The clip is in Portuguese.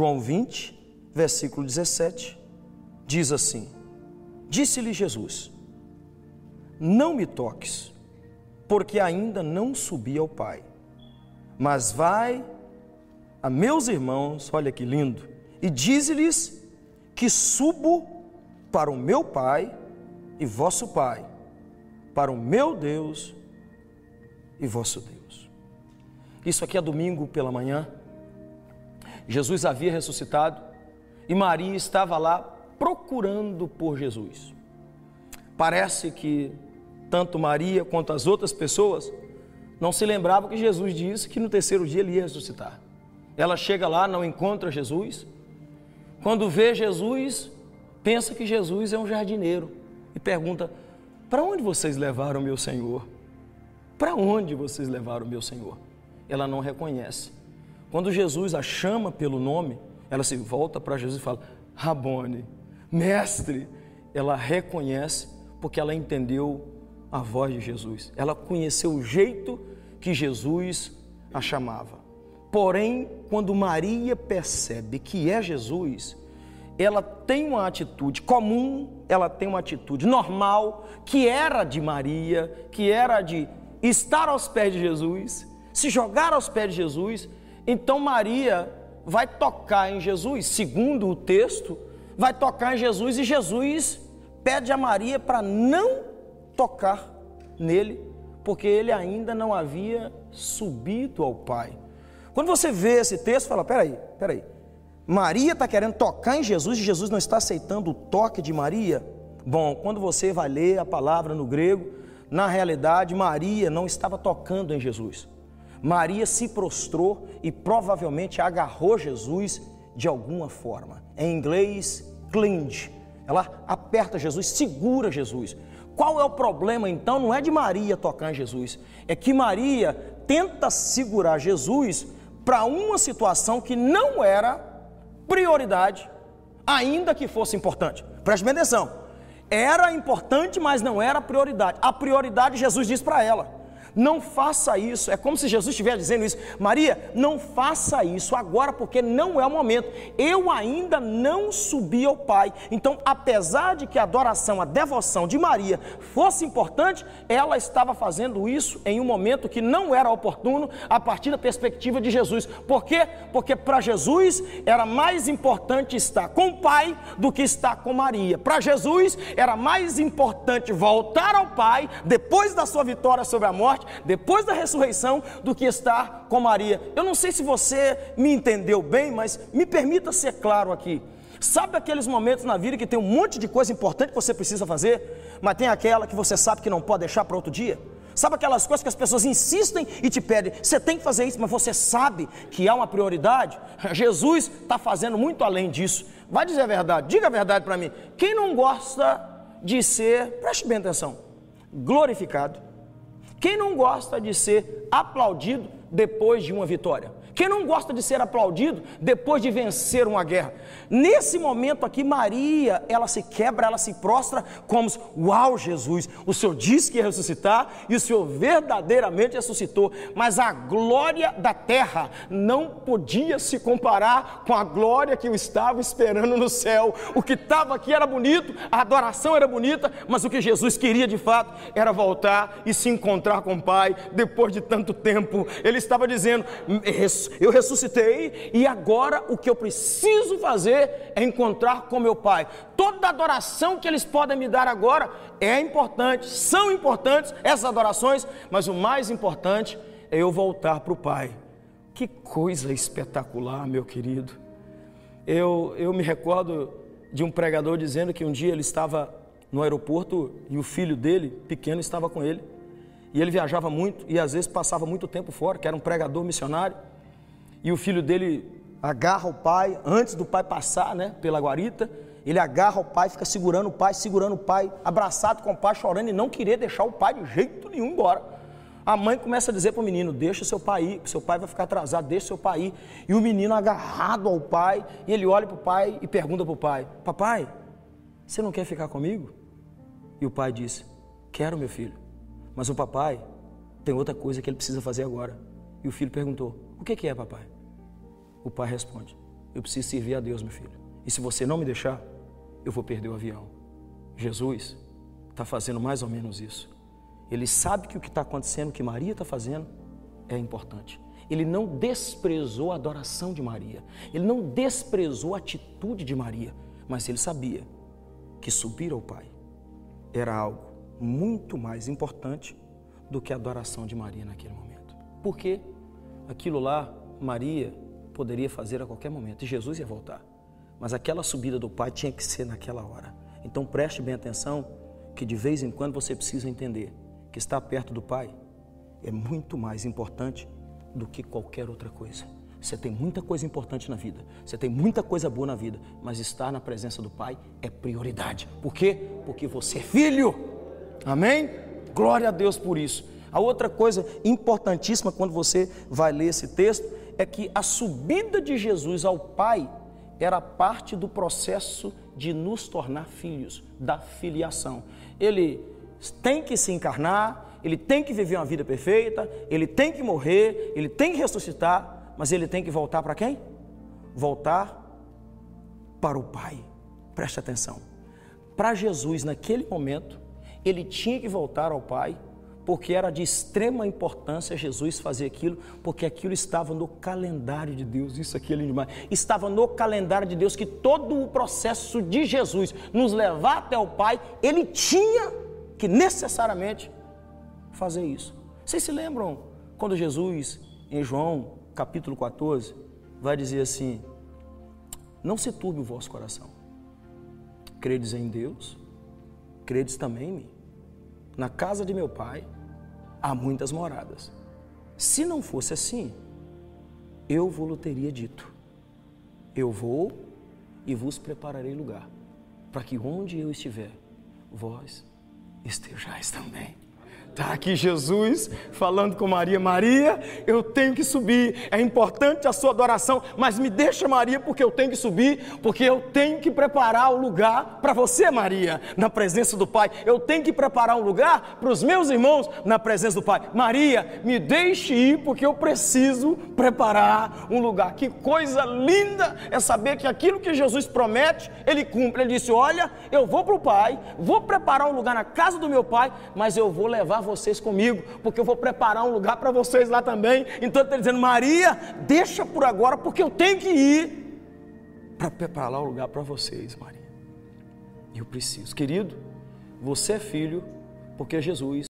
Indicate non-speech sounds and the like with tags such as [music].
João 20, versículo 17, diz assim: Disse-lhe Jesus: Não me toques, porque ainda não subi ao Pai, mas vai a meus irmãos, olha que lindo, e dize-lhes que subo para o meu Pai e vosso Pai, para o meu Deus e vosso Deus. Isso aqui é domingo pela manhã. Jesus havia ressuscitado e Maria estava lá procurando por Jesus. Parece que tanto Maria quanto as outras pessoas não se lembravam que Jesus disse que no terceiro dia ele ia ressuscitar. Ela chega lá, não encontra Jesus. Quando vê Jesus, pensa que Jesus é um jardineiro e pergunta: Para onde vocês levaram meu Senhor? Para onde vocês levaram meu Senhor? Ela não reconhece. Quando Jesus a chama pelo nome, ela se volta para Jesus e fala: Rabone, mestre. Ela reconhece porque ela entendeu a voz de Jesus. Ela conheceu o jeito que Jesus a chamava. Porém, quando Maria percebe que é Jesus, ela tem uma atitude comum, ela tem uma atitude normal, que era de Maria, que era de estar aos pés de Jesus, se jogar aos pés de Jesus. Então Maria vai tocar em Jesus, segundo o texto, vai tocar em Jesus e Jesus pede a Maria para não tocar nele, porque ele ainda não havia subido ao Pai. Quando você vê esse texto, fala: peraí, peraí. Maria está querendo tocar em Jesus e Jesus não está aceitando o toque de Maria? Bom, quando você vai ler a palavra no grego, na realidade, Maria não estava tocando em Jesus. Maria se prostrou e provavelmente agarrou Jesus de alguma forma. Em inglês, clinge. Ela aperta Jesus, segura Jesus. Qual é o problema então? Não é de Maria tocar em Jesus, é que Maria tenta segurar Jesus para uma situação que não era prioridade, ainda que fosse importante. Preste bem atenção. Era importante, mas não era prioridade. A prioridade Jesus diz para ela: não faça isso. É como se Jesus estivesse dizendo isso. Maria, não faça isso agora, porque não é o momento. Eu ainda não subi ao Pai. Então, apesar de que a adoração, a devoção de Maria fosse importante, ela estava fazendo isso em um momento que não era oportuno a partir da perspectiva de Jesus. Por quê? Porque para Jesus era mais importante estar com o Pai do que estar com Maria. Para Jesus era mais importante voltar ao Pai depois da sua vitória sobre a morte morte, depois da ressurreição, do que estar com Maria. Eu não sei se você me entendeu bem, mas me permita ser claro aqui. Sabe aqueles momentos na vida que tem um monte de coisa importante que você precisa fazer, mas tem aquela que você sabe que não pode deixar para outro dia? Sabe aquelas coisas que as pessoas insistem e te pedem, você tem que fazer isso, mas você sabe que há uma prioridade? [laughs] Jesus está fazendo muito além disso. Vai dizer a verdade, diga a verdade para mim. Quem não gosta de ser, preste bem atenção, glorificado, quem não gosta de ser aplaudido depois de uma vitória? Quem não gosta de ser aplaudido depois de vencer uma guerra? Nesse momento aqui, Maria, ela se quebra, ela se prostra como: Uau, Jesus, o Senhor disse que ia ressuscitar e o Senhor verdadeiramente ressuscitou. Mas a glória da terra não podia se comparar com a glória que eu estava esperando no céu. O que estava aqui era bonito, a adoração era bonita, mas o que Jesus queria de fato era voltar e se encontrar com o Pai depois de tanto tempo. Ele estava dizendo: eu ressuscitei e agora o que eu preciso fazer é encontrar com meu Pai. Toda adoração que eles podem me dar agora é importante, são importantes essas adorações, mas o mais importante é eu voltar para o Pai. Que coisa espetacular, meu querido. Eu, eu me recordo de um pregador dizendo que um dia ele estava no aeroporto e o filho dele, pequeno, estava com ele. E ele viajava muito e às vezes passava muito tempo fora, que era um pregador missionário e o filho dele agarra o pai, antes do pai passar né, pela guarita, ele agarra o pai, fica segurando o pai, segurando o pai, abraçado com o pai, chorando e não querer deixar o pai de jeito nenhum embora. A mãe começa a dizer para o menino: Deixa seu pai ir, seu pai vai ficar atrasado, deixa seu pai ir. E o menino agarrado ao pai, e ele olha para o pai e pergunta para o pai: Papai, você não quer ficar comigo? E o pai diz: Quero, meu filho, mas o papai tem outra coisa que ele precisa fazer agora. E o filho perguntou: O que, é, papai? O pai responde: eu preciso servir a Deus, meu filho. E se você não me deixar, eu vou perder o avião. Jesus está fazendo mais ou menos isso. Ele sabe que o que está acontecendo, o que Maria está fazendo, é importante. Ele não desprezou a adoração de Maria, ele não desprezou a atitude de Maria, mas ele sabia que subir ao Pai era algo muito mais importante do que a adoração de Maria naquele momento. Porque aquilo lá, Maria poderia fazer a qualquer momento e Jesus ia voltar. Mas aquela subida do Pai tinha que ser naquela hora. Então preste bem atenção que de vez em quando você precisa entender que estar perto do Pai é muito mais importante do que qualquer outra coisa. Você tem muita coisa importante na vida, você tem muita coisa boa na vida, mas estar na presença do Pai é prioridade. Por quê? Porque você é filho. Amém? Glória a Deus por isso. A outra coisa importantíssima quando você vai ler esse texto é que a subida de Jesus ao Pai era parte do processo de nos tornar filhos, da filiação. Ele tem que se encarnar, ele tem que viver uma vida perfeita, ele tem que morrer, ele tem que ressuscitar, mas ele tem que voltar para quem? Voltar para o Pai. Preste atenção. Para Jesus, naquele momento, ele tinha que voltar ao Pai, porque era de extrema importância Jesus fazer aquilo, porque aquilo estava no calendário de Deus. Isso aqui é lindo demais. Estava no calendário de Deus que todo o processo de Jesus nos levar até o Pai, ele tinha que necessariamente fazer isso. Vocês se lembram quando Jesus, em João capítulo 14, vai dizer assim: Não se turbe o vosso coração. Credes em Deus, credes também em mim. Na casa de meu pai há muitas moradas. Se não fosse assim, eu vou teria dito: Eu vou e vos prepararei lugar, para que onde eu estiver, vós estejais também. Está aqui Jesus falando com Maria: Maria, eu tenho que subir. É importante a sua adoração, mas me deixa, Maria, porque eu tenho que subir, porque eu tenho que preparar o lugar para você, Maria, na presença do Pai. Eu tenho que preparar um lugar para os meus irmãos na presença do Pai. Maria, me deixe ir, porque eu preciso preparar um lugar. Que coisa linda é saber que aquilo que Jesus promete, Ele cumpre. Ele disse: Olha, eu vou para o Pai, vou preparar um lugar na casa do meu Pai, mas eu vou levar vocês comigo, porque eu vou preparar um lugar para vocês lá também. Então ele está dizendo, Maria, deixa por agora, porque eu tenho que ir para preparar o lugar para vocês, Maria. Eu preciso. Querido, você é filho, porque Jesus